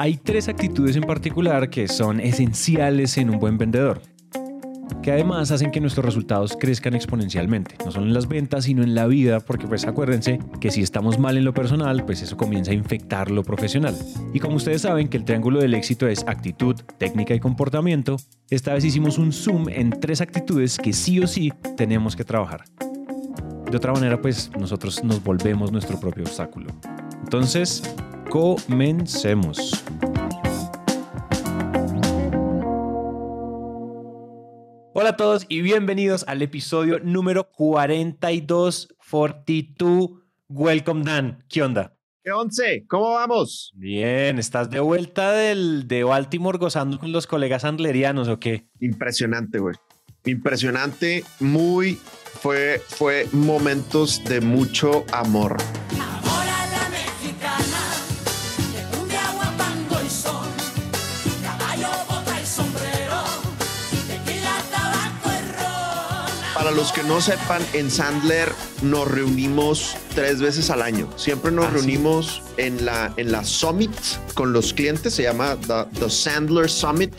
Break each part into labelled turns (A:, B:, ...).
A: Hay tres actitudes en particular que son esenciales en un buen vendedor que además hacen que nuestros resultados crezcan exponencialmente, no solo en las ventas, sino en la vida, porque pues acuérdense que si estamos mal en lo personal, pues eso comienza a infectar lo profesional. Y como ustedes saben que el triángulo del éxito es actitud, técnica y comportamiento, esta vez hicimos un zoom en tres actitudes que sí o sí tenemos que trabajar. De otra manera, pues nosotros nos volvemos nuestro propio obstáculo. Entonces, comencemos. Hola a todos y bienvenidos al episodio número 42, 42. Welcome Dan. ¿Qué onda?
B: ¿Qué once? ¿Cómo vamos?
A: Bien, ¿estás de vuelta del, de Baltimore gozando con los colegas andlerianos o qué?
B: Impresionante, güey. Impresionante, muy, fue, fue momentos de mucho amor. Para los que no sepan, en Sandler nos reunimos tres veces al año. Siempre nos ah, reunimos en, la, en la Summit con los clientes. Se llama The, Sandler Summit,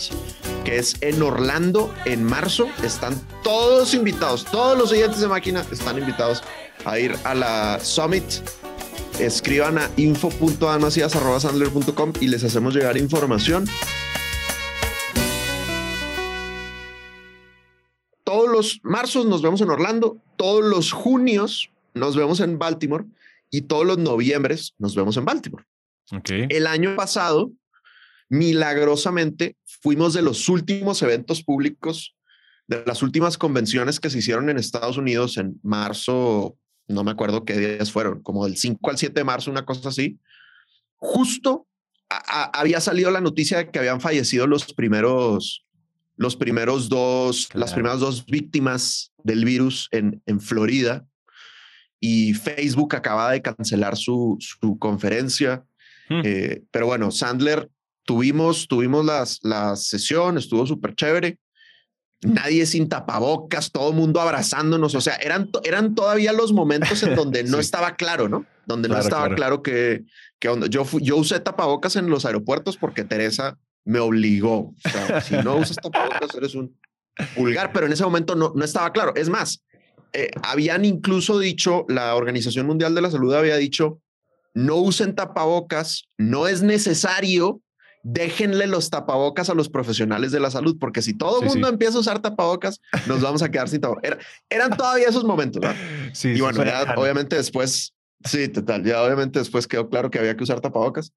B: que es en Orlando en marzo. Están todos invitados. Todos los oyentes de máquina están invitados a ir a la Summit. Escriban a info.anasias.sandler.com y les hacemos llegar información. Los marzos nos vemos en Orlando, todos los junios nos vemos en Baltimore y todos los noviembres nos vemos en Baltimore. El año pasado, milagrosamente, fuimos de los últimos eventos públicos, de las últimas convenciones que se hicieron en Estados Unidos en marzo, no me acuerdo qué días fueron, como del 5 al 7 de marzo, una cosa así. Justo había salido la noticia de que habían fallecido los primeros los primeros dos, las primeras dos víctimas del virus en, en Florida y Facebook acaba de cancelar su, su conferencia. Hmm. Eh, pero bueno, Sandler, tuvimos, tuvimos las, la sesión, estuvo súper chévere. Nadie sin tapabocas, todo el mundo abrazándonos. O sea, eran, eran todavía los momentos en donde no estaba claro, ¿no? Donde no estaba claro, que, que yo, yo usé tapabocas en los aeropuertos porque Teresa me obligó. O sea, si no usas tapabocas, eres un vulgar, pero en ese momento no, no estaba claro. Es más, eh, habían incluso dicho, la Organización Mundial de la Salud había dicho, no usen tapabocas, no es necesario, déjenle los tapabocas a los profesionales de la salud, porque si todo el mundo empieza a usar tapabocas, nos vamos a quedar sin tapabocas. eran todavía esos momentos, ¿no? Sí, y bueno, ya, obviamente después, sí, total, ya obviamente después quedó claro que había que usar tapabocas.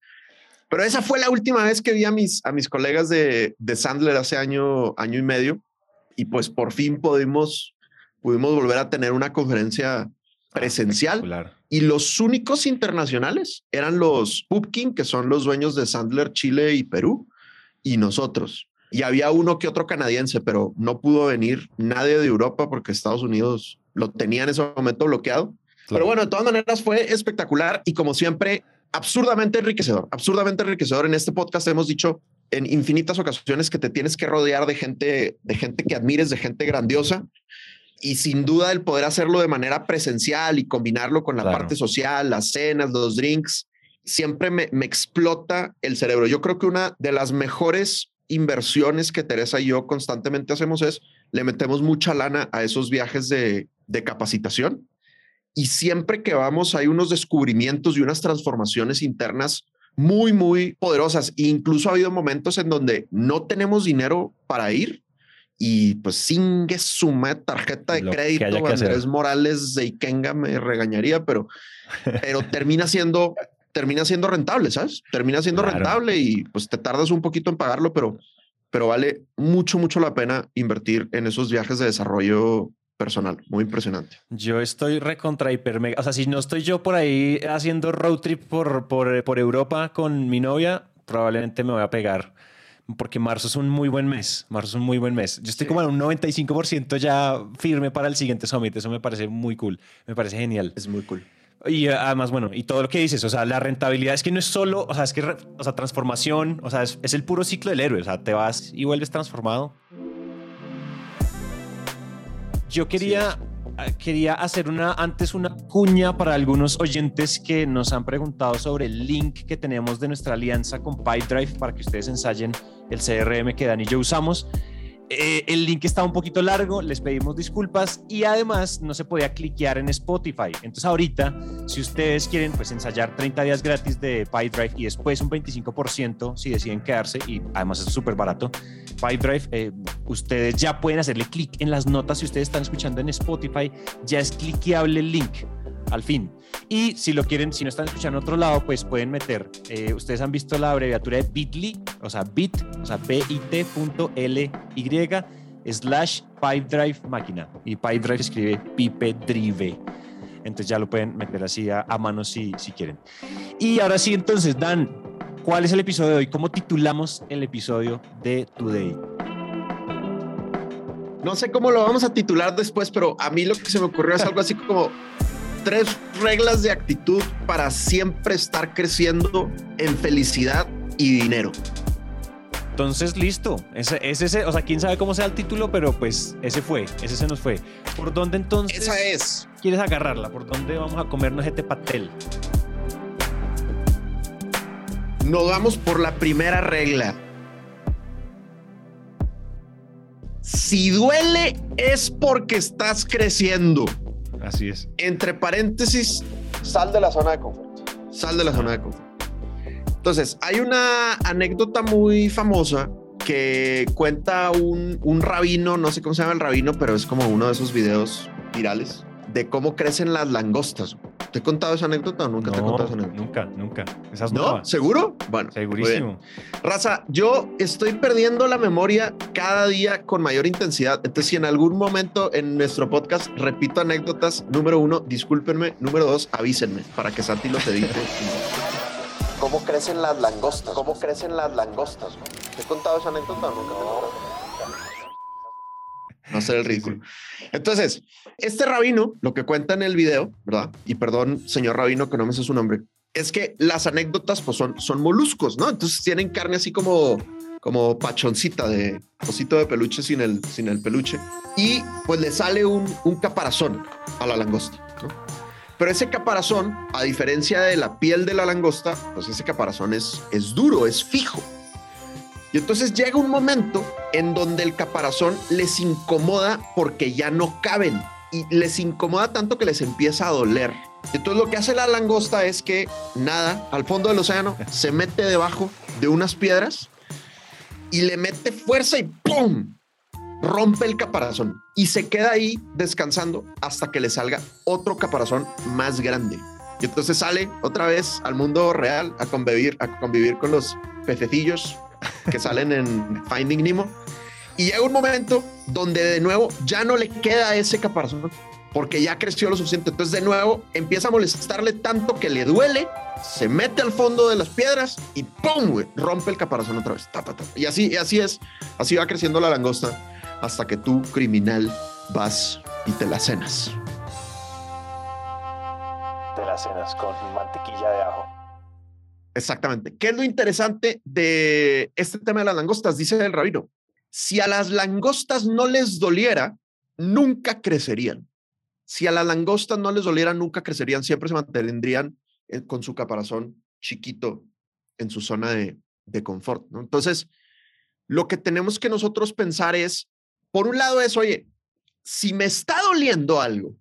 B: Pero esa fue la última vez que vi a mis, a mis colegas de, de Sandler hace año, año y medio. Y pues por fin pudimos, pudimos volver a tener una conferencia presencial. Y los únicos internacionales eran los Pupkin, que son los dueños de Sandler Chile y Perú, y nosotros. Y había uno que otro canadiense, pero no pudo venir nadie de Europa porque Estados Unidos lo tenía en ese momento bloqueado. Pero bueno, de todas maneras fue espectacular y como siempre, absurdamente enriquecedor, absurdamente enriquecedor. En este podcast hemos dicho en infinitas ocasiones que te tienes que rodear de gente, de gente que admires, de gente grandiosa. Y sin duda el poder hacerlo de manera presencial y combinarlo con la parte social, las cenas, los drinks, siempre me, me explota el cerebro. Yo creo que una de las mejores inversiones que Teresa y yo constantemente hacemos es le metemos mucha lana a esos viajes de, de capacitación y siempre que vamos hay unos descubrimientos y unas transformaciones internas muy, muy poderosas. E incluso ha habido momentos en donde no tenemos dinero para ir y pues sin que suma tarjeta de crédito, Andrés Morales de Ikenga me regañaría, pero, pero termina siendo termina siendo rentable, ¿sabes? Termina siendo rentable y pues te tardas un poquito en pagarlo, pero, pero vale mucho, mucho la pena invertir en esos viajes de desarrollo personal, muy impresionante.
A: Yo estoy recontra hiper mega, o sea, si no estoy yo por ahí haciendo road trip por, por, por Europa con mi novia, probablemente me voy a pegar porque marzo es un muy buen mes. Marzo es un muy buen mes. Yo estoy como en un 95% ya firme para el siguiente summit. Eso me parece muy cool. Me parece genial.
B: Es muy cool.
A: Y además, bueno, y todo lo que dices, o sea, la rentabilidad es que no es solo, o sea, es que, o sea, transformación, o sea, es, es el puro ciclo del héroe. O sea, te vas y vuelves transformado. Yo quería ah, quería hacer una antes una cuña para algunos oyentes que nos han preguntado sobre el link que tenemos de nuestra alianza con PyDrive para que ustedes ensayen el CRM que Dan y yo usamos. Eh, el link está un poquito largo, les pedimos disculpas y además no se podía cliquear en Spotify. Entonces ahorita, si ustedes quieren pues ensayar 30 días gratis de PyDrive y después un 25% si deciden quedarse y además es súper barato, PyDrive, eh, ustedes ya pueden hacerle clic en las notas si ustedes están escuchando en Spotify, ya es cliqueable el link al fin. Y si lo quieren, si no están escuchando en otro lado, pues pueden meter, eh, ustedes han visto la abreviatura de bit.ly, o sea, bit, o sea, bit.ly slash pipedrive máquina. Y pipedrive escribe pipe drive. Entonces ya lo pueden meter así a, mano si, si quieren. Y ahora sí, entonces, Dan, ¿cuál es el episodio de hoy? ¿Cómo titulamos el episodio de Today?
B: No sé cómo lo vamos a titular después, pero a mí lo que se me ocurrió es algo así como tres reglas de actitud para siempre estar creciendo en felicidad y dinero.
A: Entonces, listo. Ese, ese, o sea, quién sabe cómo sea el título, pero pues ese fue, ese se nos fue. ¿Por dónde entonces?
B: Esa es.
A: ¿Quieres agarrarla? ¿Por dónde vamos a comernos este pastel?
B: Nos vamos por la primera regla. Si duele es porque estás creciendo.
A: Así es.
B: Entre paréntesis, sal de la zona de confort. Sal de la zona de confort. Entonces, hay una anécdota muy famosa que cuenta un, un rabino, no sé cómo se llama el rabino, pero es como uno de esos videos virales de cómo crecen las langostas. ¿Te he contado esa anécdota o nunca te he contado esa anécdota?
A: Nunca, nunca.
B: Esas ¿No? ¿Seguro?
A: Bueno. Segurísimo.
B: Raza, yo estoy perdiendo la memoria cada día con mayor intensidad. Entonces, si en algún momento en nuestro podcast repito anécdotas, número uno, discúlpenme. Número dos, avísenme para que Santi los edite. ¿Cómo crecen las langostas? ¿Cómo crecen las langostas? ¿Te he contado esa anécdota o nunca? no hacer el ridículo. Entonces, este rabino, lo que cuenta en el video, ¿verdad? Y perdón, señor rabino, que no me sé su nombre, es que las anécdotas pues son, son moluscos, ¿no? Entonces tienen carne así como, como pachoncita de cosito de peluche sin el, sin el peluche. Y pues le sale un, un caparazón a la langosta, ¿no? Pero ese caparazón, a diferencia de la piel de la langosta, pues ese caparazón es, es duro, es fijo. Y entonces llega un momento en donde el caparazón les incomoda porque ya no caben y les incomoda tanto que les empieza a doler. Entonces lo que hace la langosta es que nada al fondo del océano, se mete debajo de unas piedras y le mete fuerza y ¡pum! rompe el caparazón y se queda ahí descansando hasta que le salga otro caparazón más grande. Y entonces sale otra vez al mundo real a convivir, a convivir con los pececillos que salen en Finding Nemo. Y llega un momento donde de nuevo ya no le queda ese caparazón porque ya creció lo suficiente. Entonces de nuevo empieza a molestarle tanto que le duele, se mete al fondo de las piedras y ¡pum! rompe el caparazón otra vez. Y así, y así es, así va creciendo la langosta hasta que tú, criminal, vas y te la cenas.
A: Te la cenas con mantequilla de ajo.
B: Exactamente. ¿Qué es lo interesante de este tema de las langostas? Dice el rabino. Si a las langostas no les doliera, nunca crecerían. Si a las langostas no les doliera, nunca crecerían. Siempre se mantendrían eh, con su caparazón chiquito en su zona de, de confort. Entonces, lo que tenemos que nosotros pensar es, por un lado es, oye, si me está doliendo algo,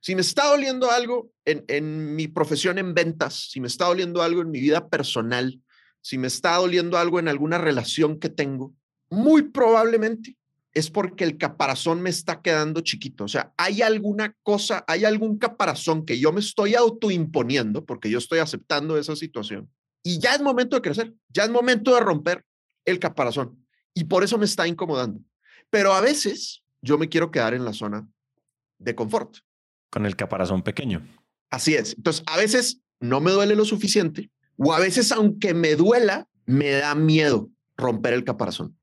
B: si me está doliendo algo en, en mi profesión en ventas, si me está doliendo algo en mi vida personal, si me está doliendo algo en alguna relación que tengo, muy probablemente es porque el caparazón me está quedando chiquito. O sea, hay alguna cosa, hay algún caparazón que yo me estoy autoimponiendo porque yo estoy aceptando esa situación. Y ya es momento de crecer, ya es momento de romper el caparazón. Y por eso me está incomodando. Pero a veces yo me quiero quedar en la zona de confort.
A: Con el caparazón pequeño.
B: Así es. Entonces, a veces no me duele lo suficiente o a veces, aunque me duela, me da miedo romper el caparazón.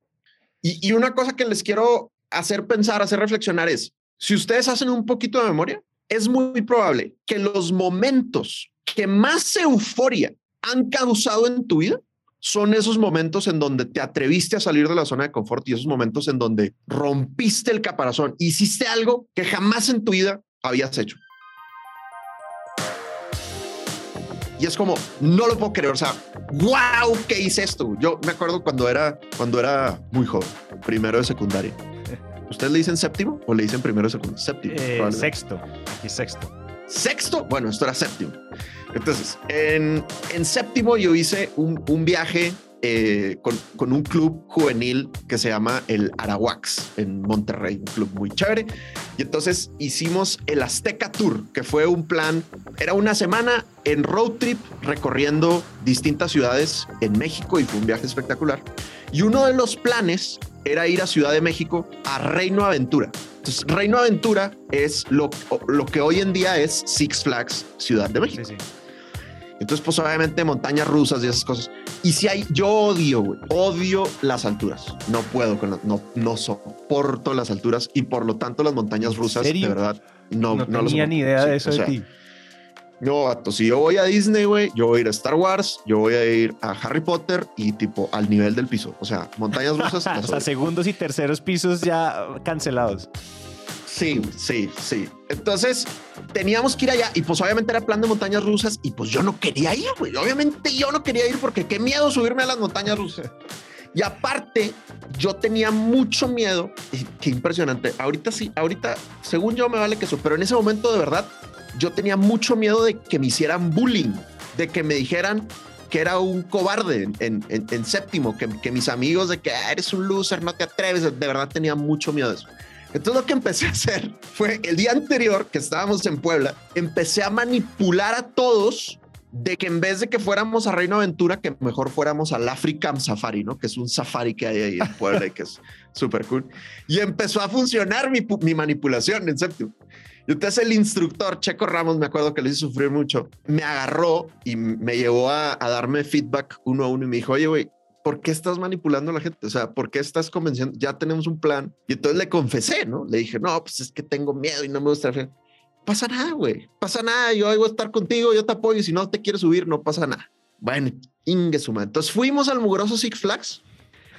B: Y, y una cosa que les quiero hacer pensar, hacer reflexionar es, si ustedes hacen un poquito de memoria, es muy probable que los momentos que más euforia han causado en tu vida son esos momentos en donde te atreviste a salir de la zona de confort y esos momentos en donde rompiste el caparazón, hiciste algo que jamás en tu vida habías hecho. Y es como, no lo puedo creer, o sea, wow, ¿qué hice esto? Yo me acuerdo cuando era, cuando era muy joven, primero de secundaria. ¿Ustedes le dicen séptimo o le dicen primero de secundaria? Séptimo.
A: Eh, sexto, aquí sexto.
B: ¿Sexto? Bueno, esto era séptimo. Entonces, en, en séptimo yo hice un, un viaje eh, con, con, un club juvenil que se llama el Arawax en Monterrey, un club muy chévere. Y entonces hicimos el Azteca Tour, que fue un plan, era una semana en road trip recorriendo distintas ciudades en México y fue un viaje espectacular. Y uno de los planes era ir a Ciudad de México a Reino Aventura. Entonces, Reino Aventura es lo, lo que hoy en día es Six Flags Ciudad de México. Sí, sí. Entonces, pues obviamente montañas rusas y esas cosas. Y si hay, yo odio, güey, odio las alturas. No puedo con no, no soporto las alturas y por lo tanto las montañas rusas, de verdad, no,
A: no, no tenía ni idea de eso de ti.
B: No, vato, si yo voy a Disney, güey, yo voy a ir a Star Wars, yo voy a ir a Harry Potter y tipo al nivel del piso. O sea, montañas rusas.
A: o sea, segundos y terceros pisos ya cancelados.
B: Sí, sí, sí. Entonces teníamos que ir allá y pues obviamente era plan de montañas rusas y pues yo no quería ir, güey. Obviamente yo no quería ir porque qué miedo subirme a las montañas rusas. Y aparte, yo tenía mucho miedo. Y qué impresionante. Ahorita sí, ahorita, según yo me vale que eso, pero en ese momento de verdad, yo tenía mucho miedo de que me hicieran bullying, de que me dijeran que era un cobarde en, séptimo, que, que, mis amigos de que ah, eres un loser, no te atreves, de verdad tenía mucho miedo de eso. Entonces lo que empecé a hacer fue el día anterior que estábamos en Puebla, empecé a manipular a todos de que en vez de que fuéramos a Reino Aventura, que mejor fuéramos al African Safari, ¿no? Que es un safari que hay ahí en Puebla y que es súper cool. Y empezó a funcionar mi, mi manipulación en séptimo. Y entonces el instructor, Checo Ramos, me acuerdo que le hice sufrir mucho, me agarró y me llevó a, a darme feedback uno a uno y me dijo, oye, güey, ¿por qué estás manipulando a la gente? O sea, ¿por qué estás convenciendo? Ya tenemos un plan. Y entonces le confesé, ¿no? Le dije, no, pues es que tengo miedo y no me gusta. Pasa nada, güey. Pasa nada. Yo voy a estar contigo, yo te apoyo. Si no te quieres subir, no pasa nada. Bueno, ingue suma. Entonces fuimos al mugroso Six Flags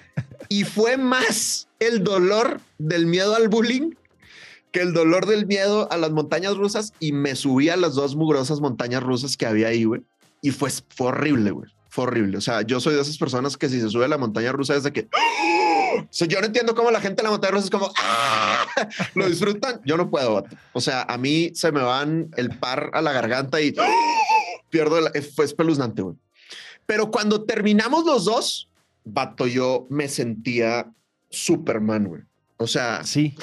B: y fue más el dolor del miedo al bullying que el dolor del miedo a las montañas rusas y me subí a las dos mugrosas montañas rusas que había ahí, güey. Y fue, fue horrible, güey fue horrible. O sea, yo soy de esas personas que si se sube a la montaña rusa es de que... O sea, yo no entiendo cómo la gente en la montaña rusa es como... ¡Ah! Lo disfrutan. Yo no puedo. O sea, a mí se me van el par a la garganta y pierdo... El... Fue espeluznante, güey. Pero cuando terminamos los dos, vato, yo me sentía Superman, güey. O sea...
A: Sí.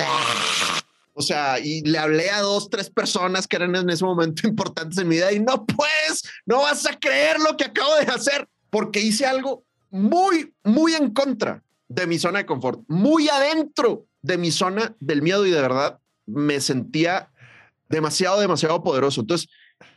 B: O sea, y le hablé a dos, tres personas que eran en ese momento importantes en mi vida y no puedes, no vas a creer lo que acabo de hacer porque hice algo muy, muy en contra de mi zona de confort, muy adentro de mi zona del miedo y de verdad me sentía demasiado, demasiado poderoso. Entonces,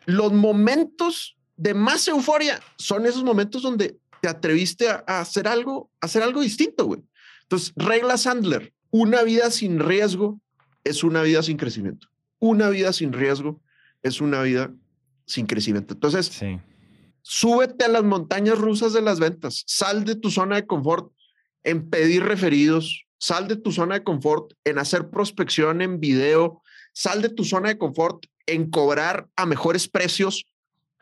B: los momentos de más euforia son esos momentos donde te atreviste a, hacer algo, a hacer algo distinto, güey. Entonces, regla Sandler, una vida sin riesgo es una vida sin crecimiento. Una vida sin riesgo es una vida sin crecimiento. Entonces, súbete a las montañas rusas de las ventas, sal de tu zona de confort en pedir referidos, sal de tu zona de confort en hacer prospección en video, sal de tu zona de confort en cobrar a mejores precios.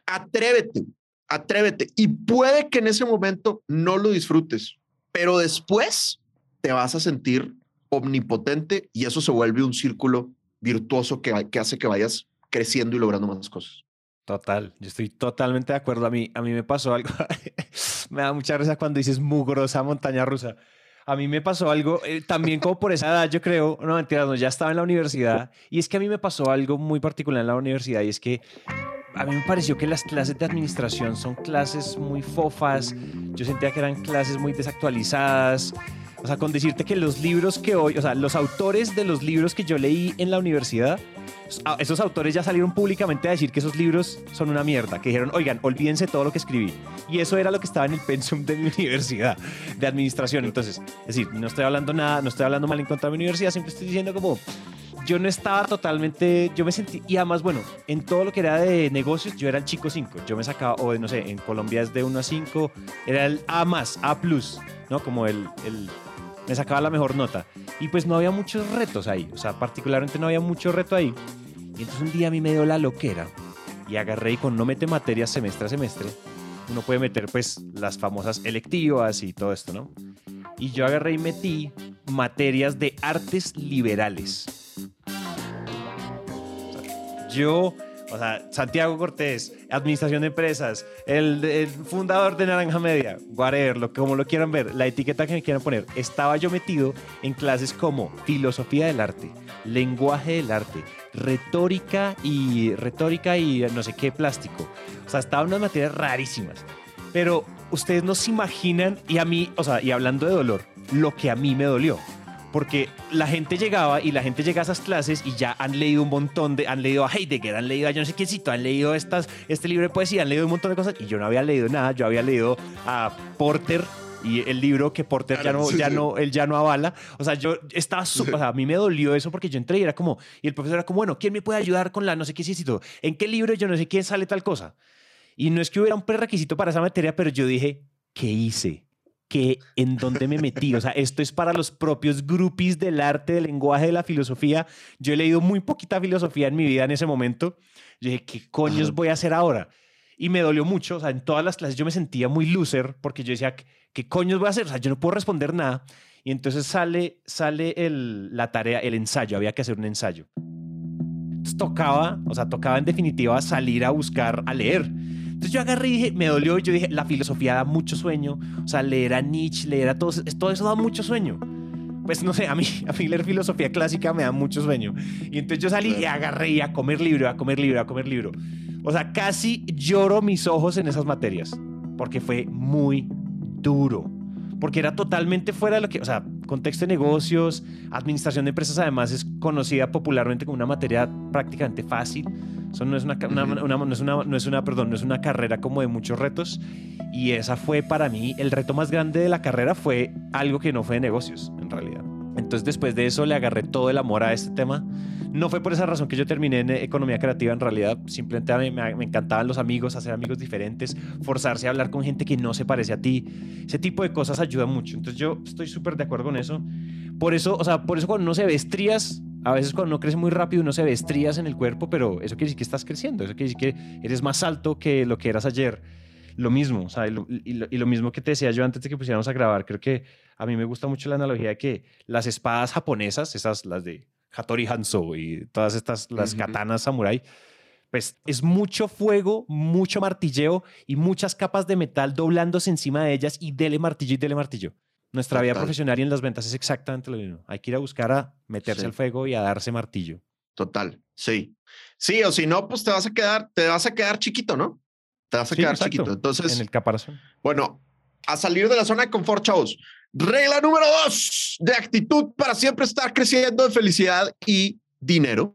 B: Atrévete, atrévete. Y puede que en ese momento no lo disfrutes, pero después te vas a sentir omnipotente y eso se vuelve un círculo virtuoso que, que hace que vayas creciendo y logrando más cosas.
A: Total, yo estoy totalmente de acuerdo. A mí, a mí me pasó algo, me da mucha risa cuando dices mugrosa montaña rusa. A mí me pasó algo, eh, también como por esa edad, yo creo, no mentira, no, ya estaba en la universidad, y es que a mí me pasó algo muy particular en la universidad, y es que a mí me pareció que las clases de administración son clases muy fofas, yo sentía que eran clases muy desactualizadas, o sea, con decirte que los libros que hoy, o sea, los autores de los libros que yo leí en la universidad, esos autores ya salieron públicamente a decir que esos libros son una mierda, que dijeron, oigan, olvídense todo lo que escribí. Y eso era lo que estaba en el pensum de mi universidad de administración. Entonces, es decir, no estoy hablando nada, no estoy hablando mal en contra de mi universidad, siempre estoy diciendo como, yo no estaba totalmente, yo me sentí, y además, bueno, en todo lo que era de negocios, yo era el chico 5, yo me sacaba, o no sé, en Colombia es de 1 a 5, era el A más, A plus, ¿no? Como el, me sacaba la mejor nota. Y pues no había muchos retos ahí, o sea, particularmente no había mucho reto ahí. Y entonces un día a mí me dio la loquera y agarré y con no mete materias semestre a semestre, uno puede meter pues las famosas electivas y todo esto, ¿no? Y yo agarré y metí materias de artes liberales. Yo, o sea, Santiago Cortés, Administración de Empresas, el, fundador de Naranja Media, whatever, lo, como lo quieran ver, la etiqueta que me quieran poner, estaba yo metido en clases como filosofía del arte, lenguaje del arte, retórica y retórica y no sé qué plástico. O sea, estaban unas materias rarísimas. Pero ustedes no se imaginan, y a mí, o sea, y hablando de dolor, lo que a mí me dolió. Porque la gente llegaba y la gente llega a esas clases y ya han leído un montón de, han leído a Heidegger, han leído a yo no sé quiéncito, han leído estas, este libro de poesía, han leído un montón de cosas y yo no había leído nada, yo había leído a Porter y el libro que Porter ya no, ya no, él ya no avala. O sea, yo estaba súper, o sea, a mí me dolió eso porque yo entré y era como, y el profesor era como, bueno, ¿quién me puede ayudar con la no sé qué todo ¿En qué libro yo no sé quién sale tal cosa? Y no es que hubiera un prerequisito para esa materia, pero yo dije, ¿qué hice? ¿Qué, ¿En dónde me metí? O sea, esto es para los propios grupis del arte, del lenguaje, de la filosofía. Yo he leído muy poquita filosofía en mi vida en ese momento. Yo dije, ¿qué coños voy a hacer ahora? Y me dolió mucho. O sea, en todas las clases yo me sentía muy loser porque yo decía, ¿qué coños voy a hacer? O sea, yo no puedo responder nada. Y entonces sale, sale el, la tarea, el ensayo. Había que hacer un ensayo. Entonces tocaba, o sea, tocaba en definitiva salir a buscar, a leer. Entonces yo agarré y dije, me dolió, y yo dije, la filosofía da mucho sueño, o sea, leer a Nietzsche, leer a todos, todo eso da mucho sueño. Pues no sé, a mí, a mí leer filosofía clásica me da mucho sueño. Y entonces yo salí y agarré a comer libro, a comer libro, a comer libro. O sea, casi lloro mis ojos en esas materias, porque fue muy duro porque era totalmente fuera de lo que, o sea, contexto de negocios, administración de empresas además es conocida popularmente como una materia prácticamente fácil. Eso no es una, no es una, no es una, perdón, no es una carrera como de muchos retos. Y esa fue para mí, el reto más grande de la carrera fue algo que no fue de negocios, en realidad. Entonces después de eso le agarré todo el amor a este tema. No fue por esa razón que yo terminé en economía creativa, en realidad simplemente mí me, me, encantaban los amigos, hacer amigos diferentes, forzarse a hablar con gente que no se parece a ti. Ese tipo de cosas ayuda mucho. Entonces yo estoy súper de acuerdo con eso. Por eso, o sea, por eso cuando uno se ve estrías, a veces cuando uno crece muy rápido uno se ve estrías en el cuerpo, pero eso quiere decir que estás creciendo, eso quiere decir que eres más alto que lo que eras ayer lo mismo, o sea, y lo, mismo que te decía yo antes de que pusiéramos a grabar, creo que a mí me gusta mucho la analogía de que las espadas japonesas, esas las de Hattori Hanzo y todas estas, las katanas samurai, pues es mucho fuego, mucho martilleo y muchas capas de metal doblándose encima de ellas y dele martillo y dele martillo. Nuestra vida profesional y en las ventas es exactamente lo mismo. Hay que ir a buscar a meterse al fuego y a darse martillo.
B: Total, sí. Sí, o si no, pues te vas a quedar, te vas a quedar chiquito, ¿no? Te vas a quedar chiquito. Entonces,
A: en el caparazón.
B: Bueno, a salir de la zona de confort, chavos. Regla número dos de actitud para siempre estar creciendo de felicidad y dinero.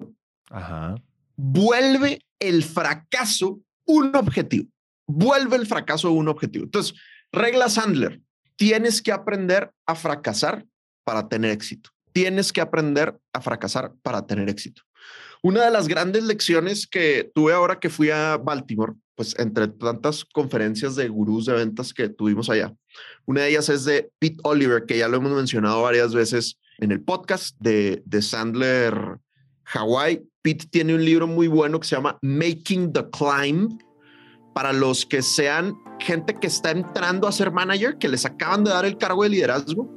A: Ajá.
B: Vuelve el fracaso un objetivo. Vuelve el fracaso un objetivo. Entonces, regla Sandler. Tienes que aprender a fracasar para tener éxito. Tienes que aprender a fracasar para tener éxito. Una de las grandes lecciones que tuve ahora que fui a Baltimore, pues entre tantas conferencias de gurús de ventas que tuvimos allá, una de ellas es de Pete Oliver, que ya lo hemos mencionado varias veces en el podcast de, Sandler Hawaii. Pete tiene un libro muy bueno que se llama Making the Climb. Para los que sean gente que está entrando a ser manager, que les acaban de dar el cargo de liderazgo,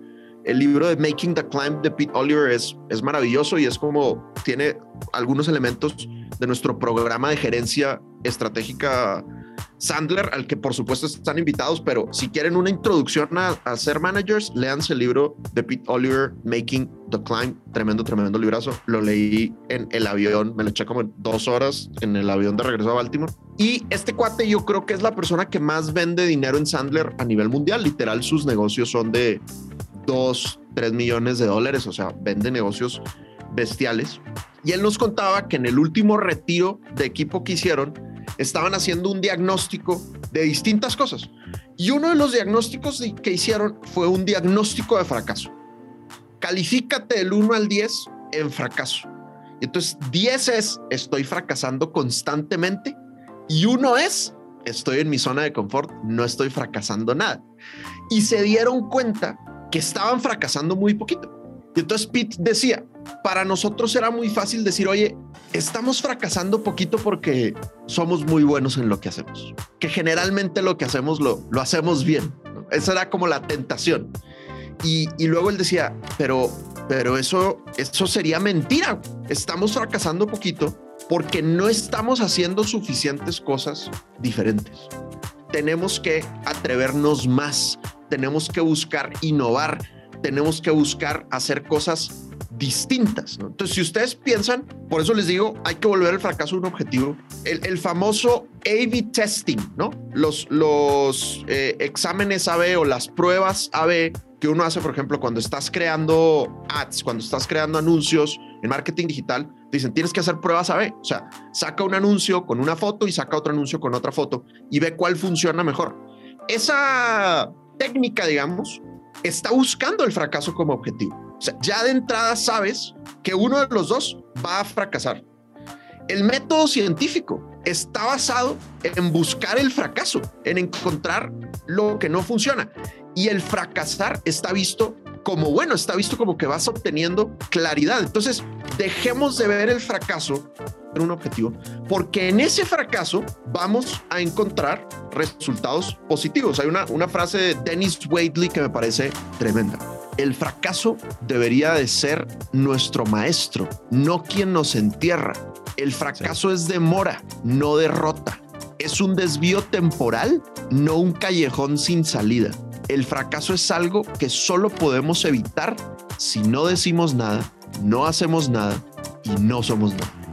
B: el libro de Making the Climb de Pete Oliver es, es maravilloso y es como tiene algunos elementos de nuestro programa de gerencia estratégica Sandler, al que por supuesto están invitados, pero si quieren una introducción a, ser managers, léanse el libro de Pete Oliver, Making the Climb, tremendo, tremendo librazo. Lo leí en el avión, me lo eché como dos horas en el avión de regreso a Baltimore. Y este cuate yo creo que es la persona que más vende dinero en Sandler a nivel mundial. Literal, sus negocios son de 2, 3 millones de dólares, o sea, vende negocios bestiales. Y él nos contaba que en el último retiro de equipo que hicieron, estaban haciendo un diagnóstico de distintas cosas. Y uno de los diagnósticos que hicieron fue un diagnóstico de fracaso. Califícate del 1 al 10 en fracaso. Entonces 10 es estoy fracasando constantemente y uno es estoy en mi zona de confort, no estoy fracasando nada. Y se dieron cuenta que estaban fracasando muy poquito. Y entonces Pete decía, para nosotros era muy fácil decir, oye, estamos fracasando poquito porque somos muy buenos en lo que hacemos, que generalmente lo que hacemos lo, lo hacemos bien. Esa era como la tentación. Y, y, luego él decía, pero, pero eso, eso sería mentira. Estamos fracasando poquito porque no estamos haciendo suficientes cosas diferentes. Tenemos que atrevernos más, tenemos que buscar innovar, tenemos que buscar hacer cosas distintas. Entonces, si ustedes piensan, por eso les digo, hay que volver al fracaso un objetivo. El, famoso A-B testing, ¿no? Los, los eh, exámenes AB o las pruebas AB que uno hace, por ejemplo, cuando estás creando ads, cuando estás creando anuncios en marketing digital, dicen, tienes que hacer pruebas AB. O sea, saca un anuncio con una foto y saca otro anuncio con otra foto y ve cuál funciona mejor. Esa técnica, digamos, está buscando el fracaso como objetivo. Ya de entrada sabes que uno de los dos va a fracasar. El método científico está basado en buscar el fracaso, en encontrar lo que no funciona. Y el fracasar está visto como bueno, está visto como que vas obteniendo claridad. Entonces, dejemos de ver el fracaso un objetivo, porque en ese fracaso vamos a encontrar resultados positivos. Hay una, una frase de Dennis Wadley que me parece tremenda. El fracaso debería de ser nuestro maestro, no quien nos entierra. El fracaso es demora, no derrota. Es un desvío temporal, no un callejón sin salida. El fracaso es algo que solo podemos evitar si no decimos nada, no hacemos nada y no somos nada.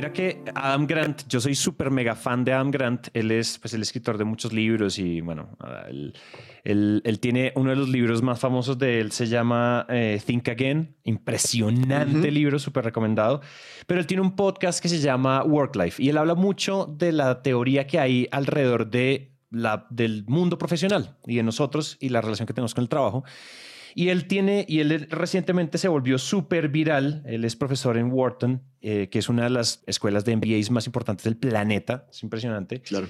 A: Mira que Adam Grant, yo soy súper mega fan de Adam Grant. Él es pues, el escritor de muchos libros y bueno, él, él, tiene uno de los libros más famosos de él, se llama eh, Think Again. Impresionante libro, súper recomendado. Pero él tiene un podcast que se llama Work Life y él habla mucho de la teoría que hay alrededor de la, del mundo profesional y de nosotros y la relación que tenemos con el trabajo. Y él tiene, y él recientemente se volvió súper viral. Él es profesor en Wharton, eh, que es una de las escuelas de MBAs más importantes del planeta. Es impresionante.
B: Claro.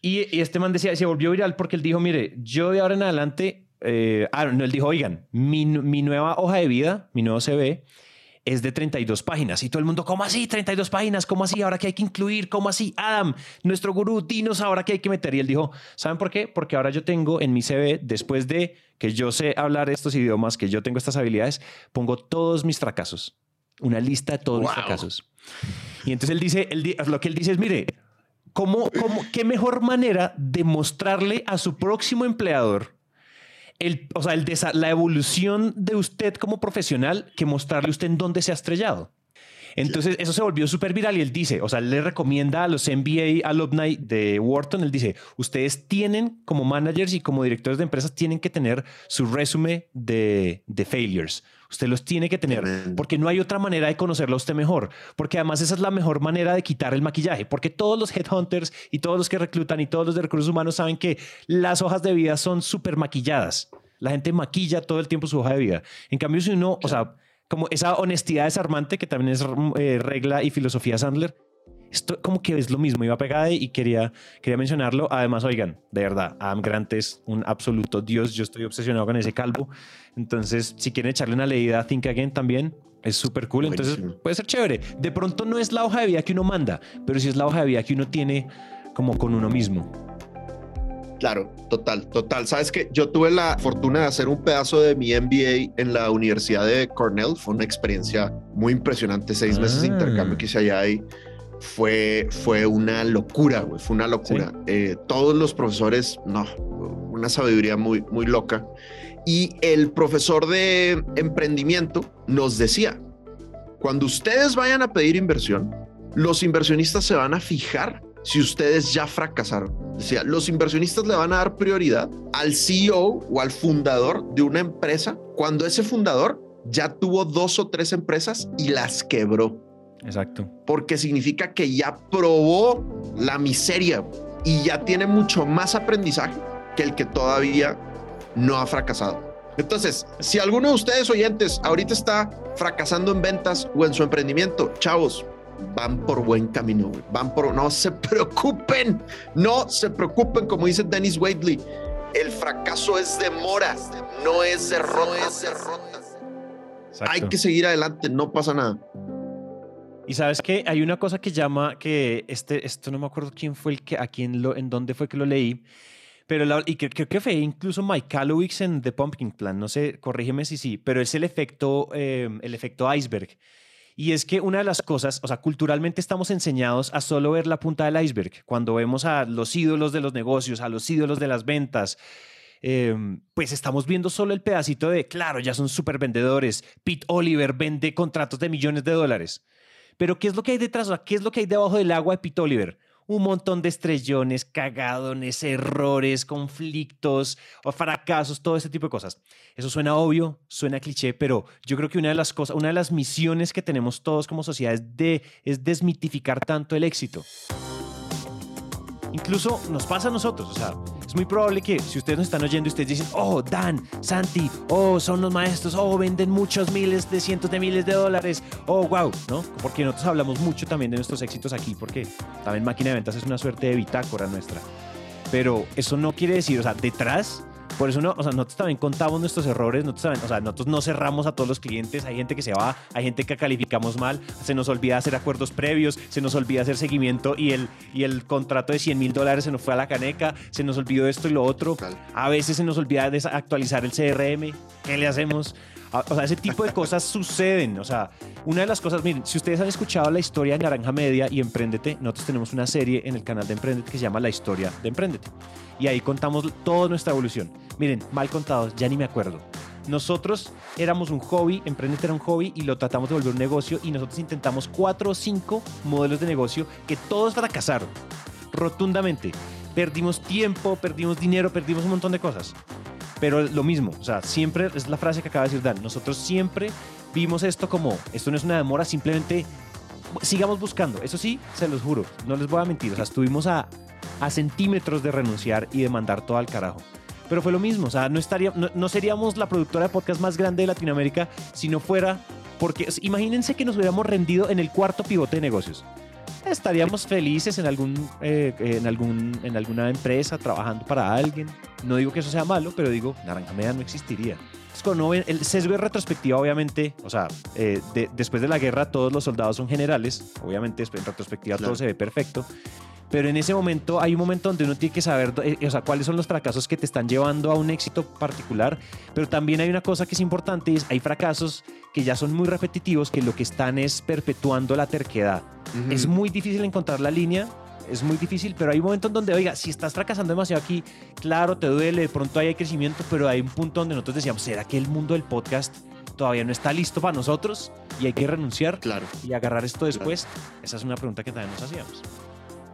A: Y, este man decía, se volvió viral porque él dijo, mire, yo de ahora en adelante, eh, ah, no, él dijo, oigan, mi, mi nueva hoja de vida, mi nuevo CV, es de 32 páginas. Y todo el mundo, ¿cómo así? 32 páginas, ¿cómo así? Ahora que hay que incluir, ¿cómo así? Adam, nuestro gurú, dinos ahora que hay que meter. Y él dijo, ¿saben por qué? Porque ahora yo tengo en mi CV, después de que yo sé hablar estos idiomas, que yo tengo estas habilidades, pongo todos mis fracasos. Una lista de todos mis fracasos. Y entonces él dice, lo que él dice es, mire, ¿cómo, cómo, ¿qué mejor manera de mostrarle a su próximo empleador el, o sea, el la evolución de usted como profesional que mostrarle usted en dónde se ha estrellado? Entonces, eso se volvió súper viral y él dice, o sea, le recomienda a los MBA alumni de Wharton, él dice, ustedes tienen como managers y como directores de empresas, tienen que tener su resumen de, de failures. Usted los tiene que tener porque no hay otra manera de conocerlo a usted mejor. Porque además esa es la mejor manera de quitar el maquillaje. Porque todos los headhunters y todos los que reclutan y todos los de recursos humanos saben que las hojas de vida son súper maquilladas. La gente maquilla todo el tiempo su hoja de vida. En cambio, si uno, o sea, como esa honestidad desarmante, que también es eh, regla y filosofía Sandler, esto como que es lo mismo, iba pegada y quería, quería mencionarlo. Además, oigan, de verdad, Adam Grant es un absoluto dios. Yo estoy obsesionado con ese calvo. Entonces, si quieren echarle una leída a Think Again también, es súper cool. Entonces, puede ser chévere. De pronto no es la hoja de vida que uno manda, pero sí es la hoja de vida que uno tiene como con uno mismo.
B: Claro, total, total. Sabes que yo tuve la fortuna de hacer un pedazo de mi MBA en la Universidad de Cornell. Fue una experiencia muy impresionante. Seis meses de intercambio ah. que hice allá y fue, fue una locura, güey. Fue una locura. Eh, todos los profesores, no, una sabiduría muy, muy loca. Y el profesor de emprendimiento nos decía, cuando ustedes vayan a pedir inversión, los inversionistas se van a fijar si ustedes ya fracasaron. Decía, los inversionistas le van a dar prioridad al CEO o al fundador de una empresa cuando ese fundador ya tuvo dos o tres empresas y las quebró.
A: Exacto.
B: Porque significa que ya probó la miseria. y ya tiene mucho más aprendizaje que el que todavía no ha fracasado. Entonces, si alguno de ustedes oyentes ahorita está fracasando en ventas o en su emprendimiento, chavos, van por buen camino, van por, no se preocupen, no se preocupen, como dice Dennis Wadley, el fracaso es demora, no es derrota. No es derrota. Hay que seguir adelante, no pasa nada.
A: Y sabes que hay una cosa que llama que este, esto no me acuerdo quién fue el que, a quién lo, en dónde fue que lo leí, pero y creo, que fue incluso Mike Kalowicz en The Pumpkin Plan, no sé, corrígeme si sí, pero es el efecto, eh, el efecto iceberg. Y es que una de las cosas, o sea, culturalmente estamos enseñados a solo ver la punta del iceberg. Cuando vemos a los ídolos de los negocios, a los ídolos de las ventas, em, pues estamos viendo solo el pedacito de, claro, ya son súper vendedores. Pete Oliver vende contratos de millones de dólares. Pero ¿qué es lo que hay detrás? ¿Qué es lo que hay debajo del agua de Pete Oliver? un montón de estrellones, cagadones, errores, conflictos, o fracasos, todo ese tipo de cosas. Eso suena obvio, suena cliché, pero yo creo que una de las cosas, una de las misiones que tenemos todos como sociedad es, de, es desmitificar tanto el éxito. Incluso nos pasa a nosotros, o sea, es muy probable que si ustedes nos están oyendo y ustedes dicen, oh, Dan, Santi, oh, son los maestros, oh, venden muchos miles de cientos de miles de dólares, oh, wow, ¿no? Porque nosotros hablamos mucho también de nuestros éxitos aquí, porque también máquina de ventas es una suerte de bitácora nuestra. Pero eso no quiere decir, o sea, detrás por eso no, o sea, nosotros también contamos nuestros errores, nosotros, o sea, nosotros no cerramos a todos los clientes, hay gente que se va, hay gente que calificamos mal, se nos olvida hacer acuerdos previos, se nos olvida hacer seguimiento y el, y el contrato de 100 mil dólares se nos fue a la caneca, se nos olvidó esto y lo otro, a veces se nos olvida actualizar el CRM, ¿qué le hacemos? Ah, o sea, ese tipo de cosas suceden. O sea, una de las cosas, miren, si ustedes han escuchado la historia de Naranja Media y Emprendete, nosotros tenemos una serie en el canal de Emprendete que se llama La historia de Emprendete. Y ahí contamos toda nuestra evolución. Miren, mal contados, ya ni me acuerdo. Nosotros éramos un hobby, Emprendete era un hobby y lo tratamos de volver un negocio y nosotros intentamos cuatro o cinco modelos de negocio que todos fracasaron rotundamente. Perdimos tiempo, perdimos dinero, perdimos un montón de cosas. Pero lo mismo, o sea, siempre es la frase que acaba de decir Dan. Nosotros siempre vimos esto como, esto no es una demora, simplemente sigamos buscando. Eso sí, se los juro, no les voy a mentir. O sea, estuvimos a, a centímetros de renunciar y de mandar todo al carajo. Pero fue lo mismo, o sea, no, estaría, no, seríamos la productora de podcast más grande de Latinoamérica si no fuera porque imagínense que nos hubiéramos rendido en el cuarto pivote de negocios. Estaríamos felices en, algún, eh, en, algún, en alguna empresa trabajando para alguien. No digo que eso sea malo, pero digo, Naranja Media no existiría. el sesgo de retrospectiva, obviamente, o sea, eh, después de la guerra todos los soldados son generales, obviamente en retrospectiva todo se ve perfecto, pero en ese momento hay un momento donde uno tiene que saber eh, o sea, cuáles son los fracasos que te están llevando a un éxito particular, pero también hay una cosa que es importante es hay fracasos que ya son muy repetitivos que lo que están es perpetuando la terquedad. Es muy difícil encontrar la línea, es muy difícil, pero hay un momento en donde, oiga, si estás fracasando demasiado aquí, claro, te duele, de pronto hay crecimiento, pero hay un punto donde nosotros decíamos, ¿será que el mundo del podcast todavía no está listo para nosotros y hay que renunciar
B: claro.
A: y agarrar esto después? Esa es una pregunta que también nos hacíamos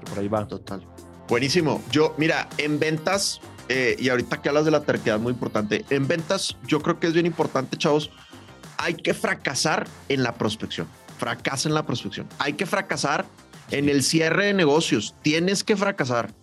A: por ahí va.
B: Total. Buenísimo. Yo, mira, en ventas, eh, y ahorita que hablas de la terquedad, muy importante. En ventas, yo creo que es bien importante, chavos. Hay que fracasar en la prospección. Fracasa en la prospección. Hay que fracasar en el cierre de negocios. Tienes que fracasar.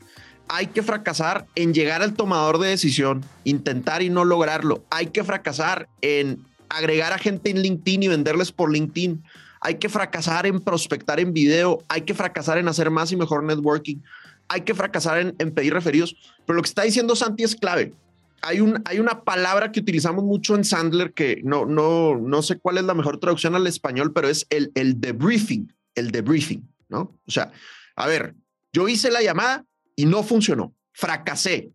B: Hay que fracasar en llegar al tomador de decisión, intentar y no lograrlo. Hay que fracasar en agregar a gente en LinkedIn y venderles por LinkedIn hay que fracasar en prospectar en video, hay que fracasar en hacer más y mejor networking, hay que fracasar en, pedir referidos. Pero lo que está diciendo Santi es clave. Hay, un, hay una palabra que utilizamos mucho en Sandler que no, no, no sé cuál es la mejor traducción al español, pero es el, el debriefing, el debriefing, ¿no? O sea, a ver, yo hice la llamada y no funcionó, fracasé.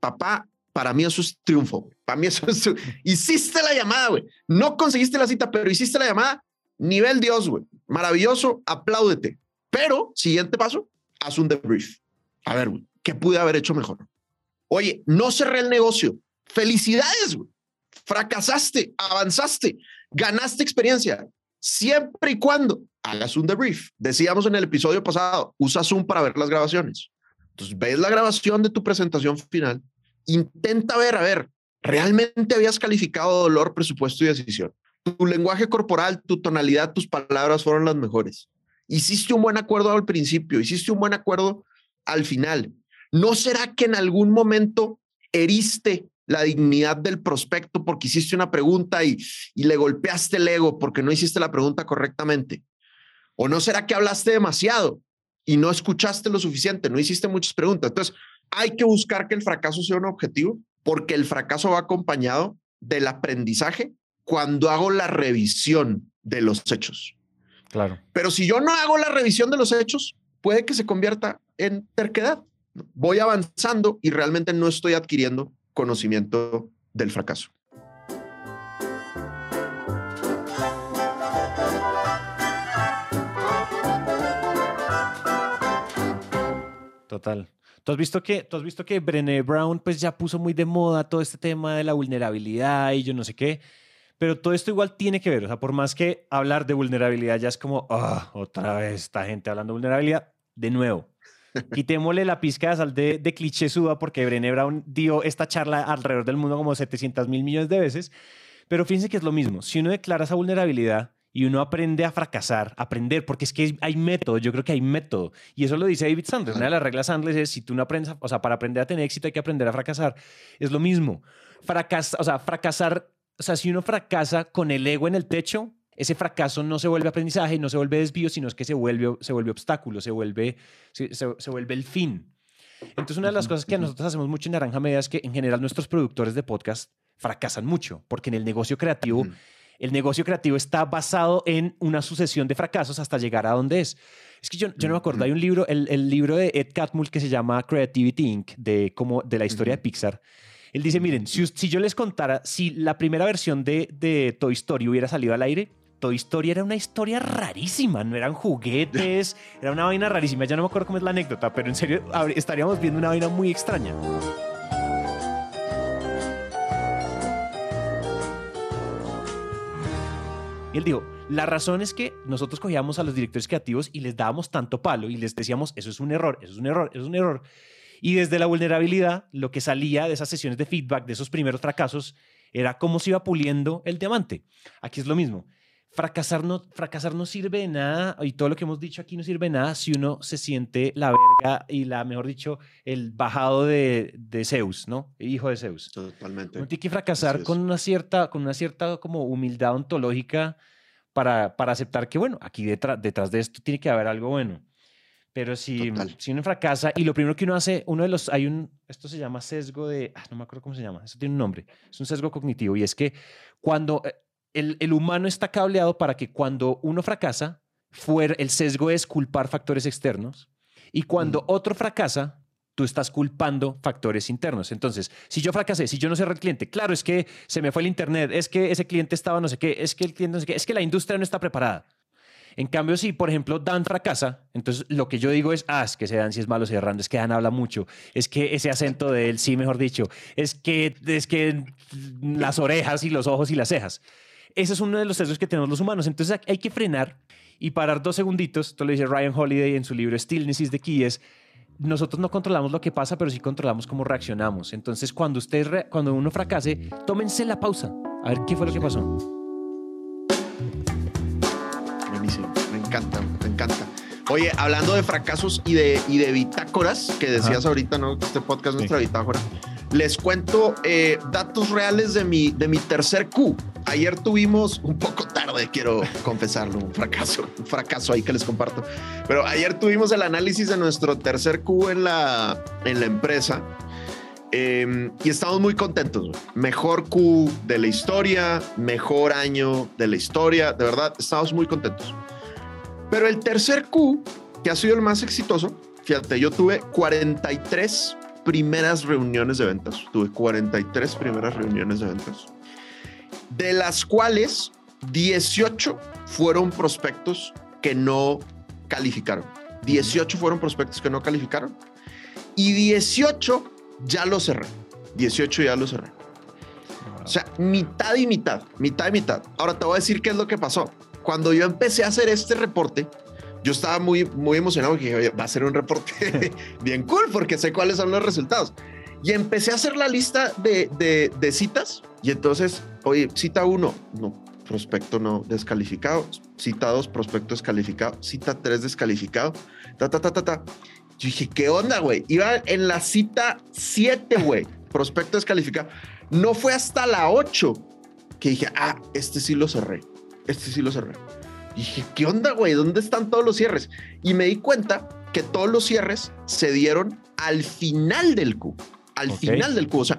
B: Papá, para mí eso es triunfo. Para mí eso es... Hiciste la llamada, güey. No conseguiste la cita, pero hiciste la llamada Nivel Dios, güey. Maravilloso, apláudete. Pero, siguiente paso, haz un debrief. A ver, güey, ¿qué pude haber hecho mejor? Oye, no cerré el negocio. Felicidades, güey. Fracasaste, avanzaste, ganaste experiencia. Siempre y cuando hagas un debrief. Decíamos en el episodio pasado, usa Zoom para ver las grabaciones. Entonces, ves la grabación de tu presentación final. Intenta ver, a ver, ¿realmente habías calificado dolor, presupuesto y decisión? Tu lenguaje corporal, tu tonalidad, tus palabras fueron las mejores. Hiciste un buen acuerdo al principio, hiciste un buen acuerdo al final? ¿No será que en algún momento heriste la dignidad del prospecto porque hiciste una pregunta y, y le golpeaste el ego porque no hiciste la pregunta correctamente? ¿O no será que hablaste demasiado y no escuchaste lo suficiente, no hiciste muchas preguntas? Entonces, hay que buscar que el fracaso sea un objetivo porque el fracaso va acompañado del aprendizaje cuando hago la revisión de los hechos.
A: Claro.
B: Pero si yo no hago la revisión de los hechos, puede que se convierta en terquedad. Voy avanzando y realmente no estoy adquiriendo conocimiento del fracaso.
A: Total. ¿Tú has visto que, tú has visto que Brené Brown pues ya puso muy de moda todo este tema de la vulnerabilidad y yo no sé qué? Pero todo esto igual tiene que ver, o sea, por más que hablar de vulnerabilidad ya es como, ah, otra vez esta gente hablando de vulnerabilidad, de nuevo. Quitémosle la pizca de sal de, de cliché suba porque Brené Brown dio esta charla alrededor del mundo como 700 mil millones de veces. Pero fíjense que es lo mismo. Si uno declara esa vulnerabilidad y uno aprende a fracasar, aprender, porque es que hay método, yo creo que hay método. Y eso lo dice David Sanders. Una de las reglas Sanders es, si tú no aprendes, o sea, para aprender a tener éxito hay que aprender a fracasar. Es lo mismo. Fracasa, o sea, fracasar o sea, si uno fracasa con el ego en el techo, ese fracaso no se vuelve aprendizaje, no se vuelve desvío, sino es que se vuelve, se vuelve obstáculo, se vuelve, se, vuelve el fin. Entonces, una de las cosas que nosotros hacemos mucho en Naranja Media es que en general nuestros productores de podcast fracasan mucho, porque en el negocio creativo, el negocio creativo está basado en una sucesión de fracasos hasta llegar a donde es. Es que yo, yo no me acuerdo, hay un libro, el, el, libro de Ed Catmull que se llama Creativity Inc., de, como, de la historia de Pixar él dice, miren, si, si yo les contara, si la primera versión de, de Toy Story hubiera salido al aire, Toy Story era una historia rarísima, no eran juguetes, era una vaina rarísima. Ya no me acuerdo cómo es la anécdota, pero en serio estaríamos viendo una vaina muy extraña. Y él dijo, la razón es que nosotros cogíamos a los directores creativos y les dábamos tanto palo y les decíamos, eso es un error, eso es un error, eso es un error. Y desde la vulnerabilidad, lo que salía de esas sesiones de feedback, de esos primeros fracasos, era cómo se iba puliendo el diamante. Aquí es lo mismo. Fracasar no, fracasar no sirve de nada, y todo lo que hemos dicho aquí no sirve de nada si uno se siente la verga y la, mejor dicho, el bajado de, de Zeus, ¿no? Hijo de Zeus.
B: Totalmente.
A: Uno tiene que fracasar con una cierta, con una cierta como humildad ontológica para, para aceptar que, bueno, aquí detrás, detrás de esto tiene que haber algo bueno. Pero si, si uno fracasa y lo primero que uno hace, uno de los, hay un, esto se llama sesgo de, ah, no me acuerdo cómo se llama, eso tiene un nombre, es un sesgo cognitivo y es que cuando eh, el, el humano está cableado para que cuando uno fracasa, fuera, el sesgo es culpar factores externos y cuando otro fracasa, tú estás culpando factores internos. Entonces, si yo fracasé, si yo no cerré el cliente, claro, es que se me fue el internet, es que ese cliente estaba no sé qué, es que el cliente no sé qué, es que la industria no está preparada. En cambio, si por ejemplo Dan fracasa, entonces lo que yo digo es, ah, es que ese Dan sí es malo cerrando, es que Dan habla mucho, es que ese acento de él, sí, mejor dicho, es que, es que las orejas y los ojos y las cejas. Ese es uno de los sesgos que tenemos los humanos. Entonces hay que frenar y parar dos segunditos. Esto lo dice Ryan Holiday en su libro Stillness is the Key. Es, nosotros no controlamos lo que pasa, pero sí controlamos cómo reaccionamos. Entonces, cuando, usted cuando uno fracase, tómense la pausa. A ver qué fue lo que pasó.
B: Me encanta, me encanta. Oye, hablando de fracasos y de, y de bitácoras, que decías ahorita, ¿no? Este podcast es nuestra bitácora. Les cuento eh, datos reales de mi, de mi tercer Q. Ayer tuvimos, un poco tarde, quiero confesarlo, un fracaso, un fracaso ahí que les comparto. Pero ayer tuvimos el análisis de nuestro tercer Q en la, en la empresa. Em, y estamos muy contentos. Mejor Q de la historia, mejor año de la historia. De verdad, estamos muy contentos. Pero el tercer Q, que ha sido el más exitoso, fíjate, yo tuve 43 primeras reuniones de ventas. Tuve 43 primeras reuniones de ventas. De las cuales 18 fueron prospectos que no calificaron. 18 fueron prospectos que no calificaron. Y 18 ya lo cerré. 18 ya lo cerré. O sea, mitad y mitad, mitad y mitad. Ahora te voy a decir qué es lo que pasó. Cuando yo empecé a hacer este reporte, yo estaba muy, muy emocionado porque va a ser un reporte bien cool porque sé cuáles son los resultados. Y empecé a hacer la lista de, de, de citas y entonces, oye, cita uno, no, prospecto no descalificado, cita dos, prospecto descalificado, cita tres descalificado, ta, ta, ta, ta, ta. Yo dije, ¿qué onda, güey? Iba en la cita 7, güey. Prospecto descalificado. No fue hasta la 8 que dije, ah, este sí lo cerré. Este sí lo cerré. Y dije, ¿qué onda, güey? ¿Dónde están todos los cierres? Y me di cuenta que todos los cierres se dieron al final del Q. Al final del Q. O sea,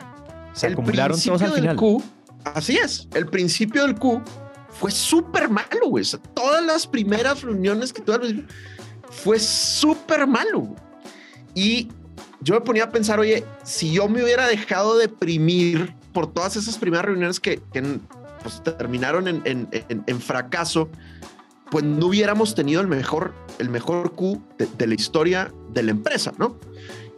A: se acumularon todos al final.
B: Q, así es. El principio del Q fue súper malo, güey. todas las primeras reuniones que tuve fue súper malo. Y yo me ponía a pensar, oye, si yo me hubiera dejado deprimir por todas esas primeras reuniones que, pues, terminaron en, fracaso, pues no hubiéramos tenido el mejor, el mejor Q de, la historia de la empresa, ¿no?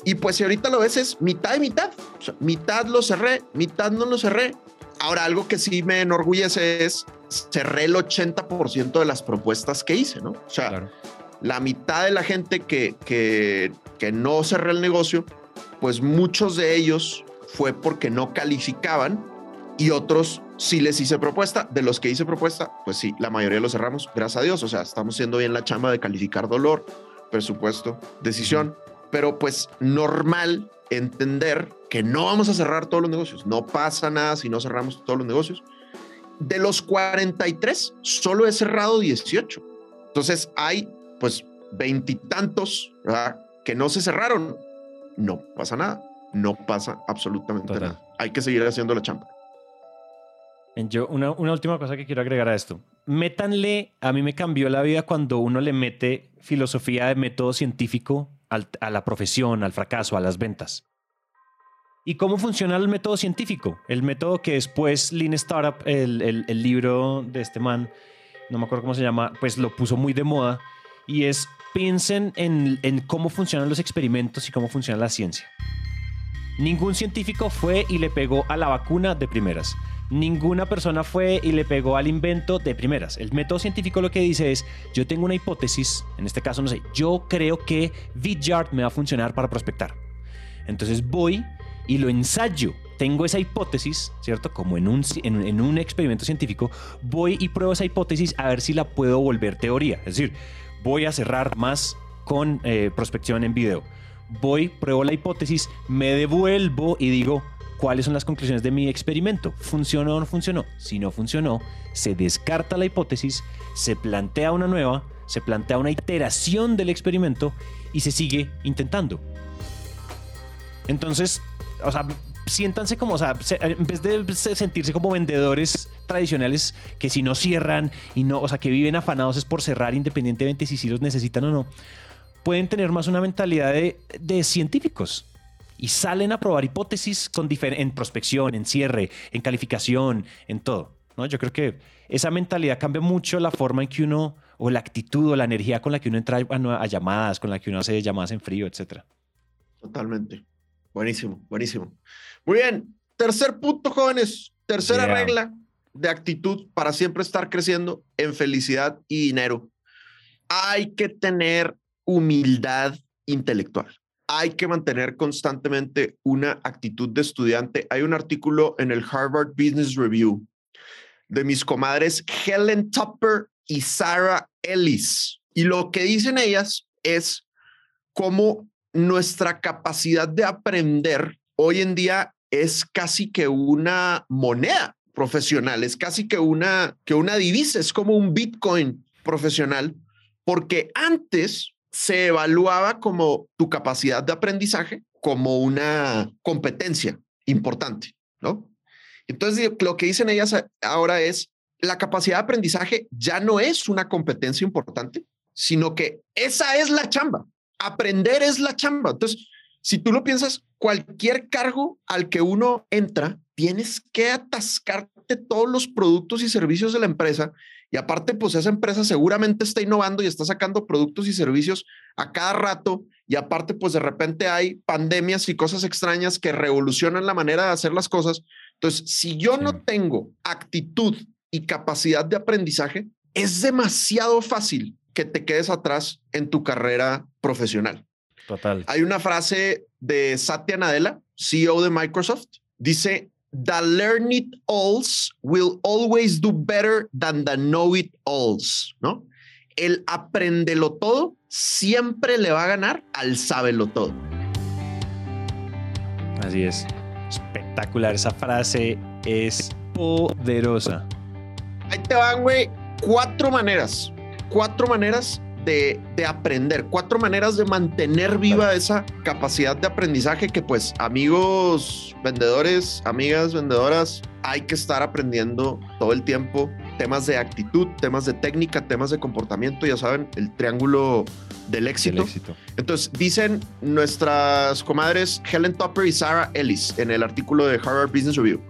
B: Y pues si ahorita lo ves es mitad y mitad. mitad lo cerré, mitad no lo cerré. Ahora, algo que sí me enorgullece es cerré el 80% de las propuestas que hice, ¿no? O sea, la mitad de la gente que, que, que no cerré el negocio, pues muchos de ellos fue porque no calificaban y otros sí les hice propuesta. De los que hice propuesta, pues sí, la mayoría lo cerramos, gracias a Dios. O sea, estamos haciendo bien la chamba de calificar dolor, presupuesto, decisión, pero pues normal entender que no vamos a cerrar todos los negocios. No pasa nada si no cerramos todos los negocios. De los 43, solo he cerrado 18. Entonces hay pues veintitantos que no se cerraron. No pasa nada. No pasa absolutamente nada. Hay que seguir haciendo la chamba.
A: Yo, una, una, última cosa que quiero agregar a esto. Métanle, a mí me cambió la vida cuando uno le mete filosofía de método científico a la profesión, al fracaso, a las ventas. ¿Y cómo funciona el método científico? El método que después Lean Startup, el, el, el libro de este man, no me acuerdo cómo se llama, pues lo puso muy de moda. Y es, piensen en, en cómo funcionan los experimentos y cómo funciona la ciencia. Ningún científico fue y le pegó a la vacuna de primeras. Ninguna persona fue y le pegó al invento de primeras. El método científico lo que dice es, yo tengo una hipótesis, en este caso no sé, yo creo que Vidyard me va a funcionar para prospectar. Entonces voy y lo ensayo. Tengo esa hipótesis, ¿cierto? Como en un, en, un experimento científico, voy y pruebo esa hipótesis a ver si la puedo volver teoría. Es decir, voy a cerrar más con eh, prospección en video. Voy, pruebo la hipótesis, me devuelvo y digo, ¿cuáles son las conclusiones de mi experimento? ¿Funcionó o no funcionó? Si no funcionó, se descarta la hipótesis, se plantea una nueva, se plantea una iteración del experimento y se sigue intentando. Entonces, o sea, siéntanse como, o sea, en vez de sentirse como vendedores tradicionales que si no cierran y no, o sea, que viven afanados es por cerrar independientemente si sí los necesitan o no, pueden tener más una mentalidad de, de científicos y salen a probar hipótesis con en prospección, en cierre, en calificación, en todo. ¿no? Yo creo que esa mentalidad cambia mucho la forma en que uno, o la actitud o la energía con la que uno entra a, a llamadas, con la que uno hace llamadas en frío, etcétera.
B: Totalmente. Buenísimo, buenísimo. Muy bien. Tercer punto, jóvenes. Tercera regla de actitud para siempre estar creciendo en felicidad y dinero. Hay que tener humildad intelectual. Hay que mantener constantemente una actitud de estudiante. Hay un artículo en el Harvard Business Review de mis comadres Helen Tupper y Sarah Ellis. Y lo que dicen ellas es cómo nuestra capacidad de aprender hoy en día es casi que una moneda profesional, es casi que una, que una divisa, es como un Bitcoin profesional, porque antes se evaluaba como tu capacidad de aprendizaje como una competencia importante, ¿no? Entonces, lo que dicen ellas ahora es, la capacidad de aprendizaje ya no es una competencia importante, sino que esa es la chamba. Aprender es la chamba. Entonces, si tú lo piensas, cualquier cargo al que uno entra, tienes que atascarte todos los productos y servicios de la empresa. Y aparte, pues esa empresa seguramente está innovando y está sacando productos y servicios a cada rato. Y aparte, pues de repente hay pandemias y cosas extrañas que revolucionan la manera de hacer las cosas. Entonces, si yo no tengo actitud y capacidad de aprendizaje, es demasiado fácil que te quedes atrás en tu carrera profesional.
A: Total.
B: Hay una frase de Satya Nadella, CEO de Microsoft, dice, The learn it alls will always do better than the know it alls, ¿no? el apréndelo todo siempre le va a ganar al sábelo todo.
A: Así es. Espectacular. Esa frase es poderosa.
B: Ahí te van, güey, cuatro maneras. Cuatro maneras de, de, aprender, cuatro maneras de mantener viva esa capacidad de aprendizaje que pues amigos vendedores, amigas vendedoras, hay que estar aprendiendo todo el tiempo temas de actitud, temas de técnica, temas de comportamiento, ya saben, el triángulo del éxito. éxito. Entonces, dicen nuestras comadres Helen Topper y Sarah Ellis en el artículo de Harvard Business Review.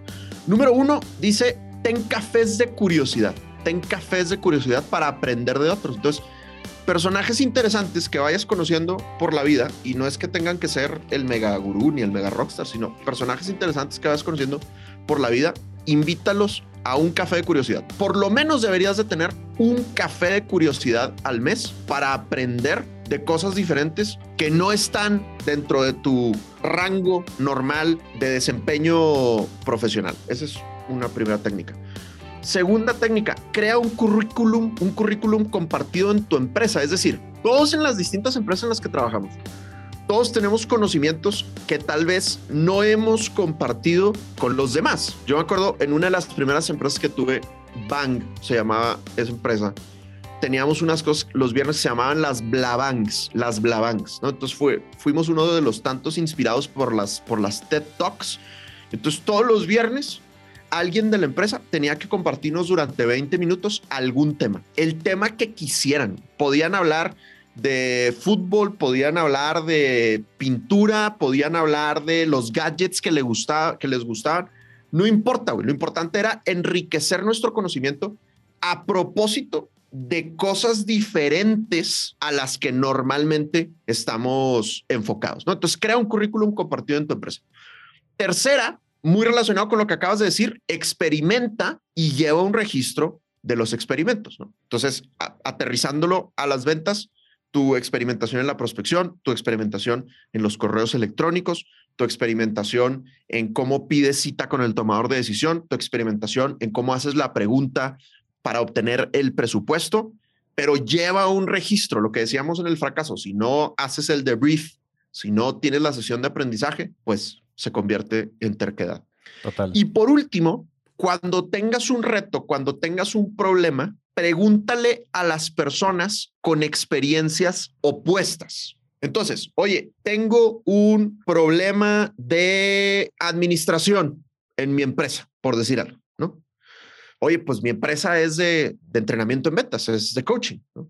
B: Número uno, dice, ten cafés de curiosidad, ten cafés de curiosidad para aprender de otros. Entonces, personajes interesantes que vayas conociendo por la vida, y no es que tengan que ser el mega gurú ni el mega rockstar, sino personajes interesantes que vayas conociendo por la vida, invítalos a un café de curiosidad. Por lo menos deberías de tener un café de curiosidad al mes para aprender de cosas diferentes que no están dentro de tu rango normal de desempeño profesional. Esa es una primera técnica. Segunda técnica, crea un currículum, un currículum compartido en tu empresa. Es decir, todos en las distintas empresas en las que trabajamos todos tenemos conocimientos que tal vez no hemos compartido con los demás. Yo me acuerdo en una de las primeras empresas que tuve, Bang se llamaba esa empresa. Teníamos unas cosas, los viernes se llamaban las Blabangs, las Blabangs, ¿no? Entonces fue, fuimos uno de los tantos inspirados por las, por las TED Talks. Entonces todos los viernes alguien de la empresa tenía que compartirnos durante 20 minutos algún tema, el tema que quisieran. Podían hablar de fútbol, podían hablar de pintura, podían hablar de los gadgets que, le gustaba, que les gustaban. No importa, Lo importante era enriquecer nuestro conocimiento a propósito de cosas diferentes a las que normalmente estamos enfocados. ¿no? Entonces, crea un currículum compartido en tu empresa. Tercera, muy relacionado con lo que acabas de decir, experimenta y lleva un registro de los experimentos. Entonces, aterrizándolo a las ventas, tu experimentación en la prospección, tu experimentación en los correos electrónicos, tu experimentación en cómo pides cita con el tomador de decisión, tu experimentación en cómo haces la pregunta para obtener el presupuesto, pero lleva un registro, lo que decíamos en el fracaso, si no haces el debrief, si no tienes la sesión de aprendizaje, pues se convierte en terquedad. Total. Y por último, cuando tengas un reto, cuando tengas un problema, pregúntale a las personas con experiencias opuestas. Entonces, oye, tengo un problema de administración en mi empresa, por decir algo, ¿no? Oye, pues mi empresa es de, entrenamiento en ventas, es de coaching, ¿no?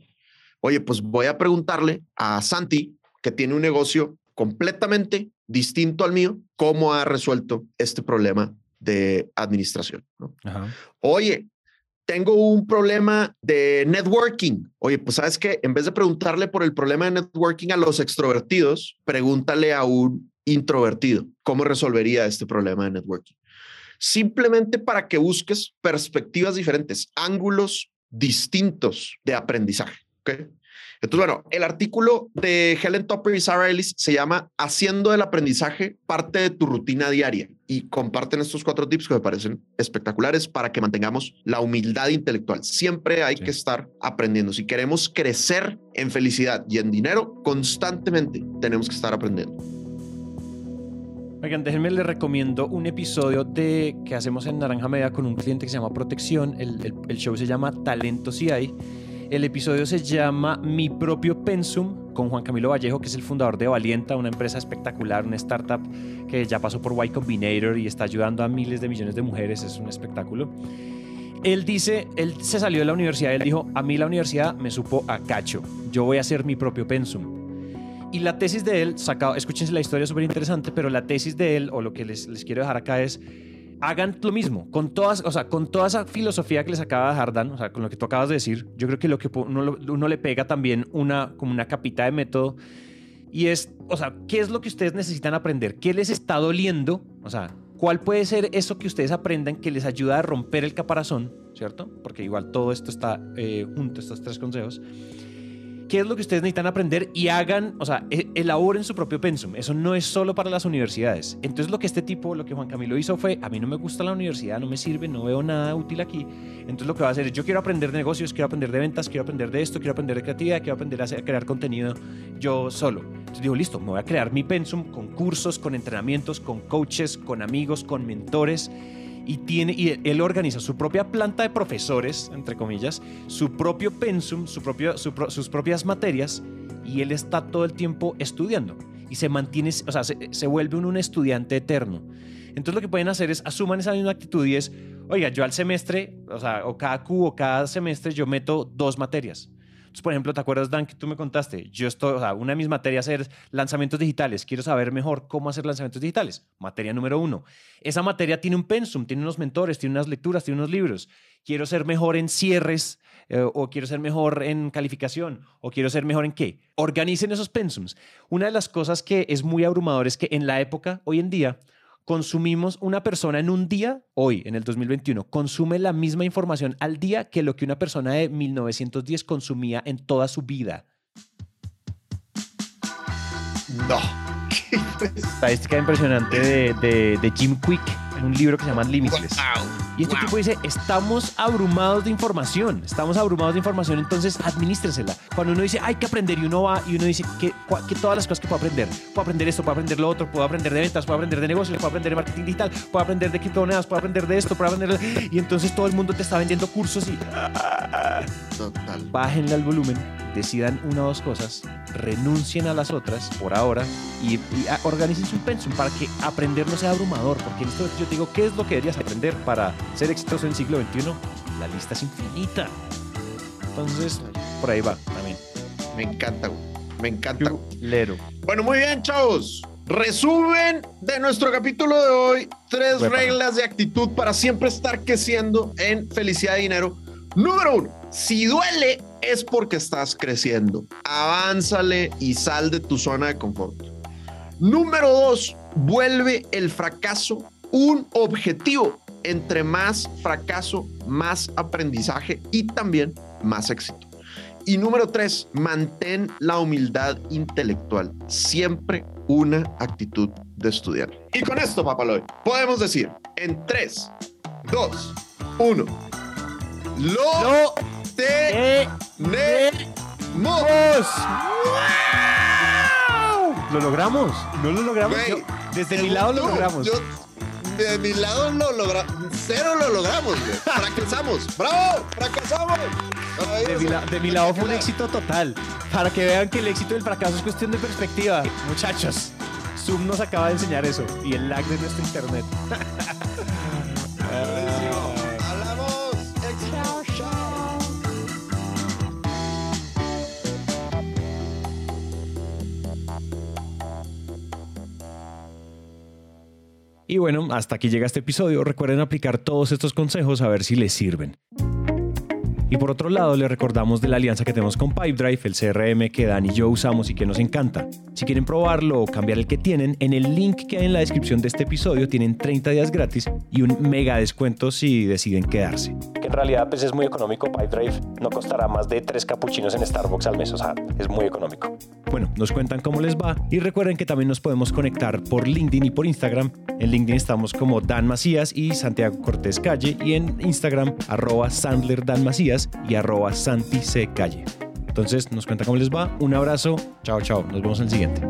B: Oye, pues voy a preguntarle a Santi, que tiene un negocio completamente distinto al mío, cómo ha resuelto este problema de administración. ¿no? Oye, tengo un problema de networking. Oye, pues sabes que en vez de preguntarle por el problema de networking a los extrovertidos, pregúntale a un introvertido cómo resolvería este problema de networking. Simplemente para que busques perspectivas diferentes, ángulos distintos de aprendizaje. ¿okay? Entonces, bueno, el artículo de Helen Topper y Sarah Ellis se llama Haciendo el aprendizaje parte de tu rutina diaria y comparten estos cuatro tips que me parecen espectaculares para que mantengamos la humildad intelectual. Siempre hay que estar aprendiendo. Si queremos crecer en felicidad y en dinero, constantemente tenemos que estar aprendiendo.
A: Oigan, déjenme les recomiendo un episodio de que hacemos en Naranja Media con un cliente que se llama Protección. El, el show se llama Talento Si hay el episodio se llama Mi propio Pensum con Juan Camilo Vallejo, que es el fundador de Valienta, una empresa espectacular, una startup que ya pasó por Y Combinator y está ayudando a miles de millones de mujeres. Es un espectáculo. Él dice, él se salió de la universidad, él dijo, a mí la universidad me supo a cacho, yo voy a hacer mi propio pensum. Y la tesis de él, sacado, escúchense la historia súper interesante, pero la tesis de él, o lo que les, les quiero dejar acá es, hagan lo mismo, con todas, o sea, con toda esa filosofía que les acaba de dejar Dan, o sea, con lo que tú acabas de decir, yo creo que lo que uno, le pega también una, como una capita de método, y es, o sea, ¿qué es lo que ustedes necesitan aprender? ¿Qué les está doliendo? O sea, ¿cuál puede ser eso que ustedes aprendan que les ayuda a romper el caparazón, ¿cierto? Porque igual todo esto está eh, junto, estos tres consejos. Qué es lo que ustedes necesitan aprender y hagan, o sea, e, elaboren su propio pensum. Eso no es solo para las universidades. Entonces lo que este tipo, lo que Juan Camilo hizo fue, a mí no me gusta la universidad, no me sirve, no veo nada útil aquí. Entonces lo que va a hacer es, yo quiero aprender de negocios, quiero aprender de ventas, quiero aprender de esto, quiero aprender de creatividad, quiero aprender a, crear contenido yo solo. Entonces digo, listo, me voy a crear mi pensum con cursos, con entrenamientos, con coaches, con amigos, con mentores y, tiene, y él organiza su propia planta de profesores, entre comillas, su propio pensum, su propio, sus propias materias y él está todo el tiempo estudiando y se mantiene, o sea, se, vuelve un, estudiante eterno. Entonces lo que pueden hacer es asuman esa misma actitud y es, oiga, yo al semestre, o sea, o cada Q o cada semestre yo meto dos materias por ejemplo, ¿te acuerdas, Dan, que tú me contaste? Yo estoy, o una de mis materias es lanzamientos digitales. Quiero saber mejor cómo hacer lanzamientos digitales. Materia número uno. Esa materia tiene un pensum, tiene unos mentores, tiene unas lecturas, tiene unos libros. Quiero ser mejor en cierres eh, o quiero ser mejor en calificación o quiero ser mejor en qué. Organicen esos pensums. Una de las cosas que es muy abrumador es que en la época, hoy en día, consumimos una persona en un día, hoy, en el 2021, consume la misma información al día que lo que una persona de 1910 consumía en toda su vida.
B: No.
A: Estadística impresionante de, de Jim Quick un libro que se llama Limitless. Y este tipo dice, estamos abrumados de información, estamos abrumados de información, entonces administresela. Cuando uno dice, hay que aprender y uno va y uno dice que, que todas las cosas que puedo aprender, puedo aprender esto, puedo aprender lo otro, puedo aprender de ventas, puedo aprender de negocios, puedo aprender de marketing digital, puedo aprender de criptomonedas, puedo aprender de esto, puedo aprender de... Y entonces todo el mundo te está vendiendo cursos y... Total. Bájenle al volumen, decidan una o dos cosas, renuncien a las otras por ahora y, organicen su pensum para que aprender no sea abrumador, porque en esto yo te digo, ¿qué es lo que deberías aprender para ser exitoso en el siglo XXI? La lista es infinita. Entonces, por ahí va también.
B: Me encanta, Me encanta.
A: Lero.
B: Bueno, muy bien, chavos. Resumen de nuestro capítulo de hoy. Tres reglas de actitud para siempre estar creciendo en felicidad y dinero. Número uno, si duele es porque estás creciendo. Avánzale y sal de tu zona de confort. Número dos, vuelve el fracaso un objetivo. Entre más fracaso, más aprendizaje y también más éxito. Y número tres, mantén la humildad intelectual. Siempre una actitud de estudiante. Y con esto, Papaloy, podemos decir en tres, dos, uno. Lo, tenemos.
A: Lo logramos. No lo logramos. desde mi lado lo logramos
B: de mi lado lo logramos. Cero lo logramos, Fracasamos. ¡Bravo! ¡Fracasamos!
A: De mi, lado fue un éxito total. Para que vean que el éxito y el fracaso es cuestión de perspectiva. Muchachos, Zoom nos acaba de enseñar eso. Y el lag de nuestro internet. Y bueno, hasta aquí llega este episodio. Recuerden aplicar todos estos consejos a ver si les sirven. Y por otro lado, les recordamos de la alianza que tenemos con Pipedrive, el CRM que Dan y yo usamos y que nos encanta. Si quieren probarlo o cambiar el que tienen, en el link que hay en la descripción de este episodio tienen 30 días gratis y un mega descuento si deciden quedarse. Que en realidad pues, es muy económico, Pipedrive no costará más de 3 capuchinos en Starbucks al mes, o sea, es muy económico. Bueno, nos cuentan cómo les va y recuerden que también nos podemos conectar por LinkedIn y por Instagram. En LinkedIn estamos como Dan Macías y Santiago Cortés Calle y en Instagram arroba Sandler Dan Macías y arroba Santi C. Calle. Entonces nos cuenta cómo les va. Un abrazo. Chao, chao. Nos vemos en el siguiente.